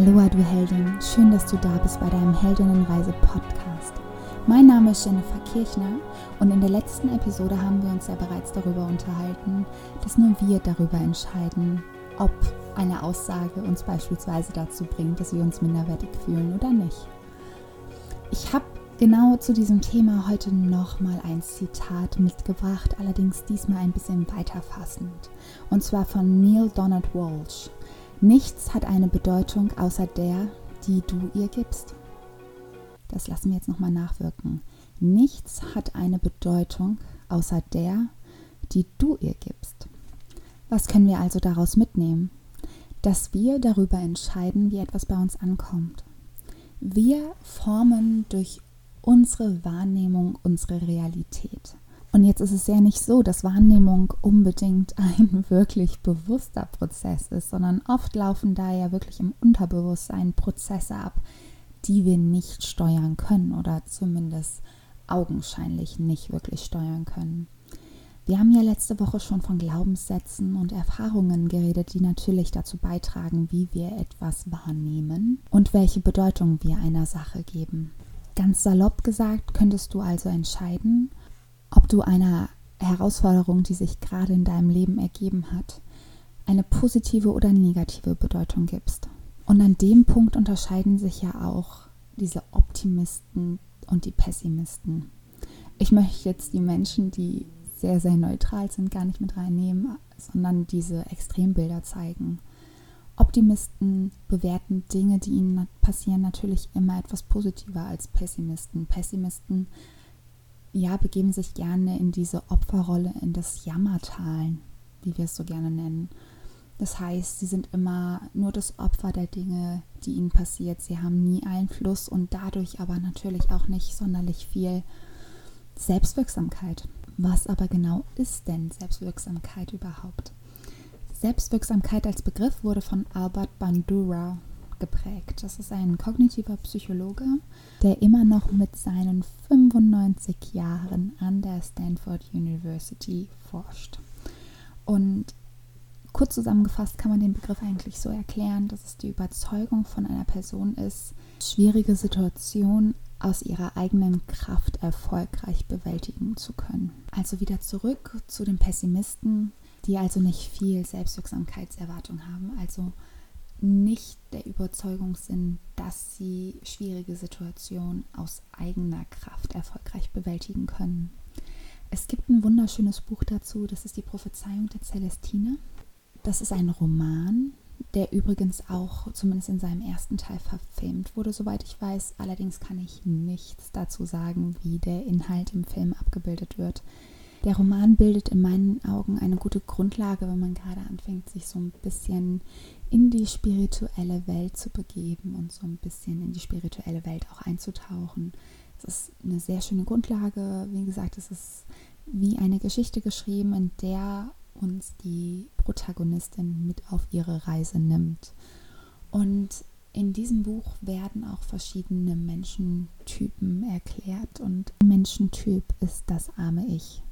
Aloha, du Heldin. Schön, dass du da bist bei deinem Heldinnenreise-Podcast. Mein Name ist Jennifer Kirchner und in der letzten Episode haben wir uns ja bereits darüber unterhalten, dass nur wir darüber entscheiden, ob eine Aussage uns beispielsweise dazu bringt, dass wir uns minderwertig fühlen oder nicht. Ich habe genau zu diesem Thema heute nochmal ein Zitat mitgebracht, allerdings diesmal ein bisschen weiterfassend. Und zwar von Neil Donald Walsh. Nichts hat eine Bedeutung außer der, die du ihr gibst. Das lassen wir jetzt nochmal nachwirken. Nichts hat eine Bedeutung außer der, die du ihr gibst. Was können wir also daraus mitnehmen? Dass wir darüber entscheiden, wie etwas bei uns ankommt. Wir formen durch unsere Wahrnehmung unsere Realität. Und jetzt ist es ja nicht so, dass Wahrnehmung unbedingt ein wirklich bewusster Prozess ist, sondern oft laufen da ja wirklich im Unterbewusstsein Prozesse ab, die wir nicht steuern können oder zumindest augenscheinlich nicht wirklich steuern können. Wir haben ja letzte Woche schon von Glaubenssätzen und Erfahrungen geredet, die natürlich dazu beitragen, wie wir etwas wahrnehmen und welche Bedeutung wir einer Sache geben. Ganz salopp gesagt, könntest du also entscheiden, ob du einer Herausforderung, die sich gerade in deinem Leben ergeben hat, eine positive oder negative Bedeutung gibst. Und an dem Punkt unterscheiden sich ja auch diese Optimisten und die Pessimisten. Ich möchte jetzt die Menschen, die sehr, sehr neutral sind, gar nicht mit reinnehmen, sondern diese Extrembilder zeigen. Optimisten bewerten Dinge, die ihnen passieren, natürlich immer etwas positiver als Pessimisten. Pessimisten ja, begeben sich gerne in diese Opferrolle, in das Jammertal, wie wir es so gerne nennen. Das heißt, sie sind immer nur das Opfer der Dinge, die ihnen passiert. Sie haben nie Einfluss und dadurch aber natürlich auch nicht sonderlich viel Selbstwirksamkeit. Was aber genau ist denn Selbstwirksamkeit überhaupt? Selbstwirksamkeit als Begriff wurde von Albert Bandura geprägt. Das ist ein kognitiver Psychologe, der immer noch mit seinen 95 Jahren an der Stanford University forscht. Und kurz zusammengefasst kann man den Begriff eigentlich so erklären, dass es die Überzeugung von einer Person ist, schwierige Situationen aus ihrer eigenen Kraft erfolgreich bewältigen zu können. Also wieder zurück zu den Pessimisten, die also nicht viel Selbstwirksamkeitserwartung haben, also nicht der Überzeugung sind, dass sie schwierige Situationen aus eigener Kraft erfolgreich bewältigen können. Es gibt ein wunderschönes Buch dazu, das ist die Prophezeiung der Celestine. Das ist ein Roman, der übrigens auch zumindest in seinem ersten Teil verfilmt wurde, soweit ich weiß. Allerdings kann ich nichts dazu sagen, wie der Inhalt im Film abgebildet wird. Der Roman bildet in meinen Augen eine gute Grundlage, wenn man gerade anfängt, sich so ein bisschen in die spirituelle Welt zu begeben und so ein bisschen in die spirituelle Welt auch einzutauchen. Es ist eine sehr schöne Grundlage. Wie gesagt, es ist wie eine Geschichte geschrieben, in der uns die Protagonistin mit auf ihre Reise nimmt. Und in diesem Buch werden auch verschiedene Menschentypen erklärt und Menschentyp ist das arme Ich.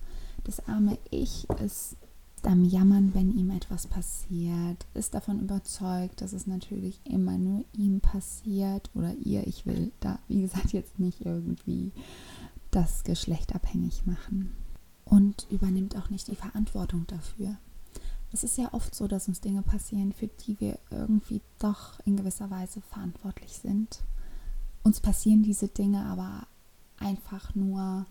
Das arme Ich ist am Jammern, wenn ihm etwas passiert, ist davon überzeugt, dass es natürlich immer nur ihm passiert oder ihr. Ich will da, wie gesagt, jetzt nicht irgendwie das Geschlecht abhängig machen. Und übernimmt auch nicht die Verantwortung dafür. Es ist ja oft so, dass uns Dinge passieren, für die wir irgendwie doch in gewisser Weise verantwortlich sind. Uns passieren diese Dinge aber einfach nur,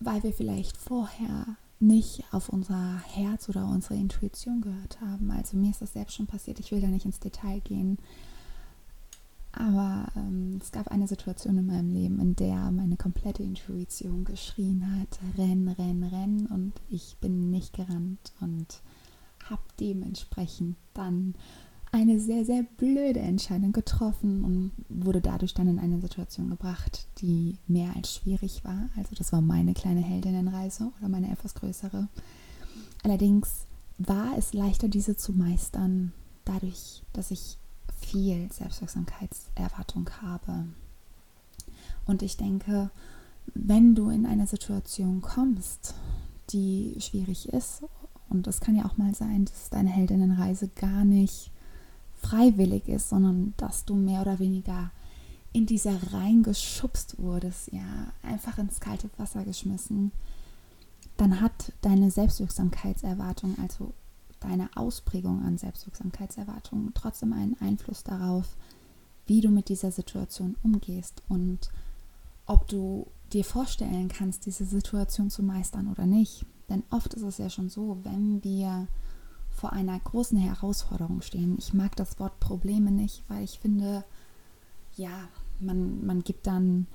weil wir vielleicht vorher nicht auf unser Herz oder unsere Intuition gehört haben. Also mir ist das selbst schon passiert, ich will da nicht ins Detail gehen. Aber ähm, es gab eine Situation in meinem Leben, in der meine komplette Intuition geschrien hat, renn, renn, renn und ich bin nicht gerannt und habe dementsprechend dann eine sehr, sehr blöde Entscheidung getroffen und wurde dadurch dann in eine Situation gebracht, die mehr als schwierig war. Also das war meine kleine Heldinnenreise oder meine etwas größere. Allerdings war es leichter, diese zu meistern, dadurch, dass ich viel Selbstwirksamkeitserwartung habe. Und ich denke, wenn du in eine Situation kommst, die schwierig ist, und es kann ja auch mal sein, dass deine Heldinnenreise gar nicht freiwillig ist, sondern dass du mehr oder weniger in dieser reingeschubst wurdest, ja, einfach ins kalte Wasser geschmissen, dann hat deine Selbstwirksamkeitserwartung, also deine Ausprägung an Selbstwirksamkeitserwartungen, trotzdem einen Einfluss darauf, wie du mit dieser Situation umgehst und ob du dir vorstellen kannst, diese Situation zu meistern oder nicht. Denn oft ist es ja schon so, wenn wir vor einer großen Herausforderung stehen. Ich mag das Wort Probleme nicht, weil ich finde, ja, man, man gibt dann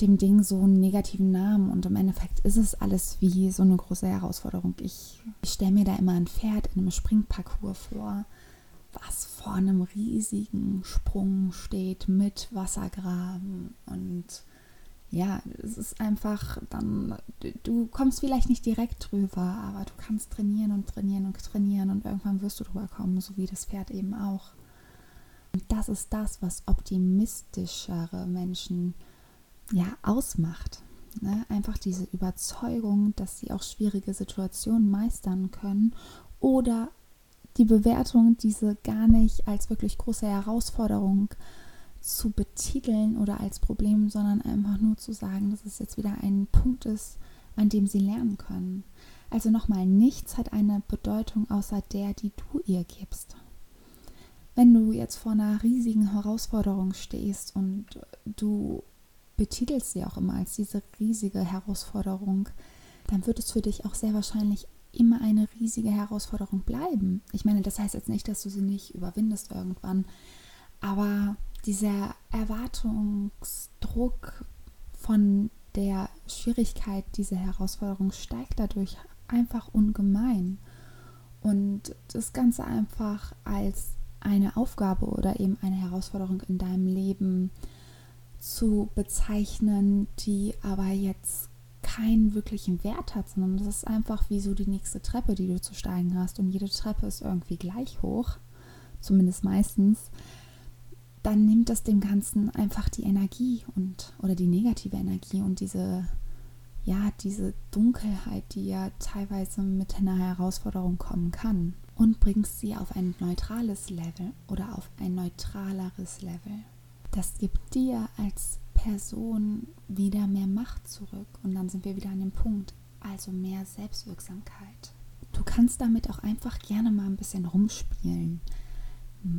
dem Ding so einen negativen Namen und im Endeffekt ist es alles wie so eine große Herausforderung. Ich, ich stelle mir da immer ein Pferd in einem Springparcours vor, was vor einem riesigen Sprung steht mit Wassergraben und ja, es ist einfach dann, du kommst vielleicht nicht direkt drüber, aber du kannst trainieren und trainieren und trainieren und irgendwann wirst du drüber kommen, so wie das Pferd eben auch. Und das ist das, was optimistischere Menschen ja ausmacht. Ne? Einfach diese Überzeugung, dass sie auch schwierige Situationen meistern können oder die Bewertung, diese gar nicht als wirklich große Herausforderung äh, zu betiteln oder als Problem, sondern einfach nur zu sagen, dass es jetzt wieder ein Punkt ist, an dem sie lernen können. Also nochmal, nichts hat eine Bedeutung außer der, die du ihr gibst. Wenn du jetzt vor einer riesigen Herausforderung stehst und du betitelst sie auch immer als diese riesige Herausforderung, dann wird es für dich auch sehr wahrscheinlich immer eine riesige Herausforderung bleiben. Ich meine, das heißt jetzt nicht, dass du sie nicht überwindest irgendwann, aber dieser Erwartungsdruck von der Schwierigkeit dieser Herausforderung steigt dadurch einfach ungemein. Und das Ganze einfach als eine Aufgabe oder eben eine Herausforderung in deinem Leben zu bezeichnen, die aber jetzt keinen wirklichen Wert hat, sondern das ist einfach wie so die nächste Treppe, die du zu steigen hast. Und jede Treppe ist irgendwie gleich hoch, zumindest meistens dann nimmt das dem Ganzen einfach die Energie und oder die negative Energie und diese ja, diese Dunkelheit, die ja teilweise mit einer Herausforderung kommen kann und bringst sie auf ein neutrales Level oder auf ein neutraleres Level. Das gibt dir als Person wieder mehr Macht zurück und dann sind wir wieder an dem Punkt, also mehr Selbstwirksamkeit. Du kannst damit auch einfach gerne mal ein bisschen rumspielen.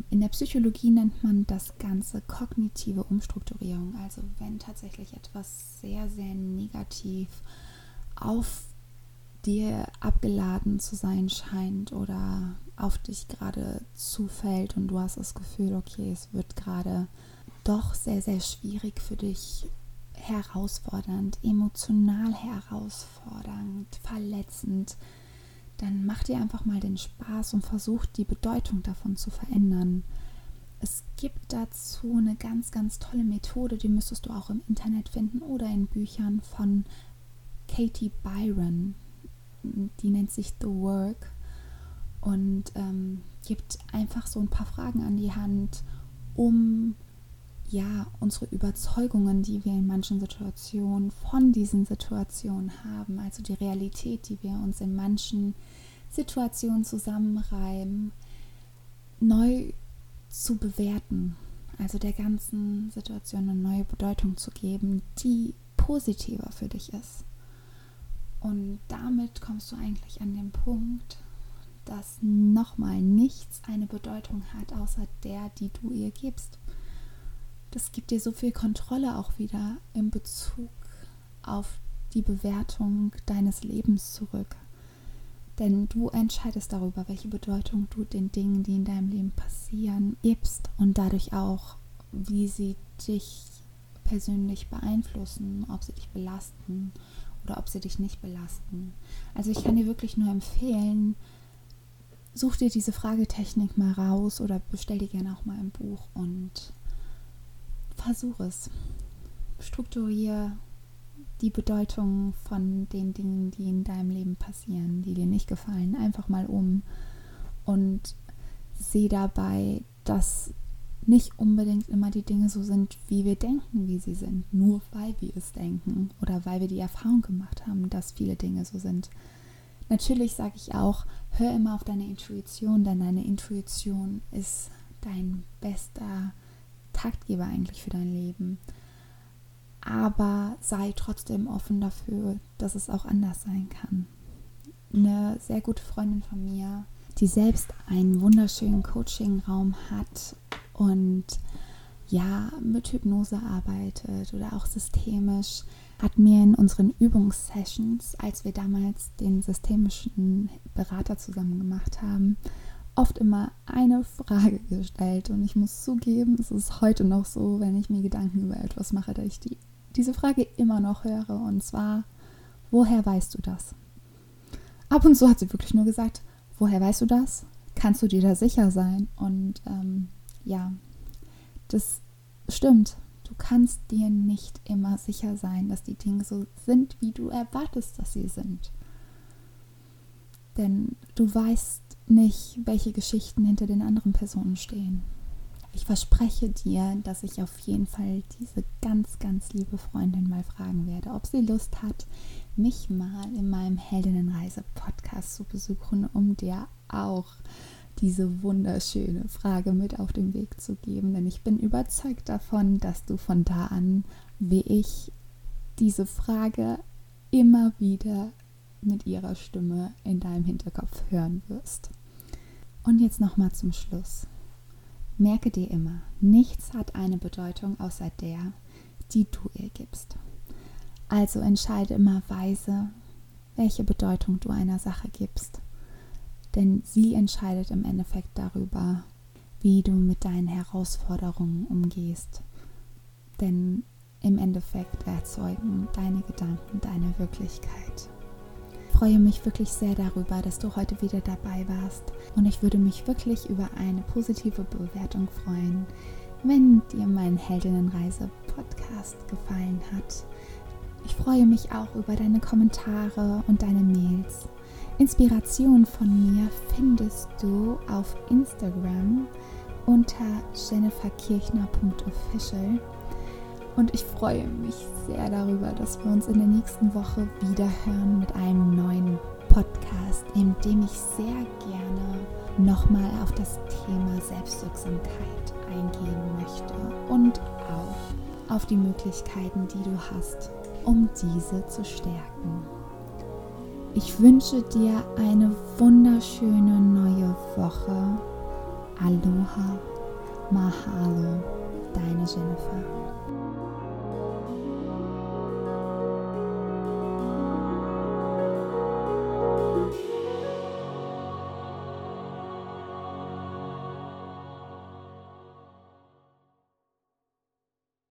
In der Psychologie nennt man das Ganze kognitive Umstrukturierung. Also wenn tatsächlich etwas sehr, sehr negativ auf dir abgeladen zu sein scheint oder auf dich gerade zufällt und du hast das Gefühl, okay, es wird gerade doch sehr, sehr schwierig für dich, herausfordernd, emotional herausfordernd, verletzend, dann mach dir einfach mal den Spaß und versuch die Bedeutung davon zu verändern. Es gibt dazu eine ganz, ganz tolle Methode, die müsstest du auch im Internet finden oder in Büchern von Katie Byron. Die nennt sich The Work und ähm, gibt einfach so ein paar Fragen an die Hand, um ja, unsere Überzeugungen, die wir in manchen Situationen von diesen Situationen haben, also die Realität, die wir uns in manchen Situationen zusammenreiben, neu zu bewerten, also der ganzen Situation eine neue Bedeutung zu geben, die positiver für dich ist. Und damit kommst du eigentlich an den Punkt, dass nochmal nichts eine Bedeutung hat, außer der, die du ihr gibst das gibt dir so viel Kontrolle auch wieder in Bezug auf die Bewertung deines Lebens zurück. Denn du entscheidest darüber, welche Bedeutung du den Dingen, die in deinem Leben passieren, gibst und dadurch auch, wie sie dich persönlich beeinflussen, ob sie dich belasten oder ob sie dich nicht belasten. Also ich kann dir wirklich nur empfehlen, such dir diese Fragetechnik mal raus oder bestell dir gerne auch mal ein Buch und versuch es. Strukturiere die Bedeutung von den Dingen, die in deinem Leben passieren, die dir nicht gefallen, einfach mal um und sehe dabei, dass nicht unbedingt immer die Dinge so sind, wie wir denken, wie sie sind, nur weil wir es denken oder weil wir die Erfahrung gemacht haben, dass viele Dinge so sind. Natürlich sage ich auch, hör immer auf deine Intuition, denn deine Intuition ist dein bester Taktgeber eigentlich für dein Leben. Aber sei trotzdem offen dafür, dass es auch anders sein kann. Eine sehr gute Freundin von mir, die selbst einen wunderschönen Coaching-Raum hat und ja, mit Hypnose arbeitet oder auch systemisch, hat mir in unseren Übungssessions, als wir damals den systemischen Berater zusammen gemacht haben, oft immer eine Frage gestellt. Und ich muss zugeben, es ist heute noch so, wenn ich mir Gedanken über etwas mache, dass ich die, diese Frage immer noch höre. Und zwar, woher weißt du das? Ab und zu hat sie wirklich nur gesagt, woher weißt du das? Kannst du dir da sicher sein? Und ähm, ja, das stimmt. Du kannst dir nicht immer sicher sein, dass die Dinge so sind, wie du erwartest, dass sie sind. Denn du weißt nicht, welche Geschichten hinter den anderen Personen stehen. Ich verspreche dir, dass ich auf jeden Fall diese ganz, ganz liebe Freundin mal fragen werde, ob sie Lust hat, mich mal in meinem Heldinnenreise-Podcast zu besuchen, um dir auch diese wunderschöne Frage mit auf den Weg zu geben. Denn ich bin überzeugt davon, dass du von da an, wie ich, diese Frage immer wieder mit ihrer Stimme in deinem Hinterkopf hören wirst. Und jetzt nochmal zum Schluss. Merke dir immer, nichts hat eine Bedeutung außer der, die du ihr gibst. Also entscheide immer weise, welche Bedeutung du einer Sache gibst denn sie entscheidet im Endeffekt darüber, wie du mit deinen Herausforderungen umgehst. Denn im Endeffekt erzeugen deine Gedanken deine Wirklichkeit. Ich freue mich wirklich sehr darüber, dass du heute wieder dabei warst und ich würde mich wirklich über eine positive Bewertung freuen, wenn dir mein Heldinnenreise-Podcast gefallen hat. Ich freue mich auch über deine Kommentare und deine Mails. Inspiration von mir findest du auf Instagram unter jenniferkirchner.official. Und ich freue mich sehr darüber, dass wir uns in der nächsten Woche wieder hören mit einem neuen Podcast, in dem ich sehr gerne nochmal auf das Thema Selbstwirksamkeit eingehen möchte und auch auf die Möglichkeiten, die du hast, um diese zu stärken. Ich wünsche dir eine wunderschöne neue Woche. Aloha, Mahalo, deine Jennifer.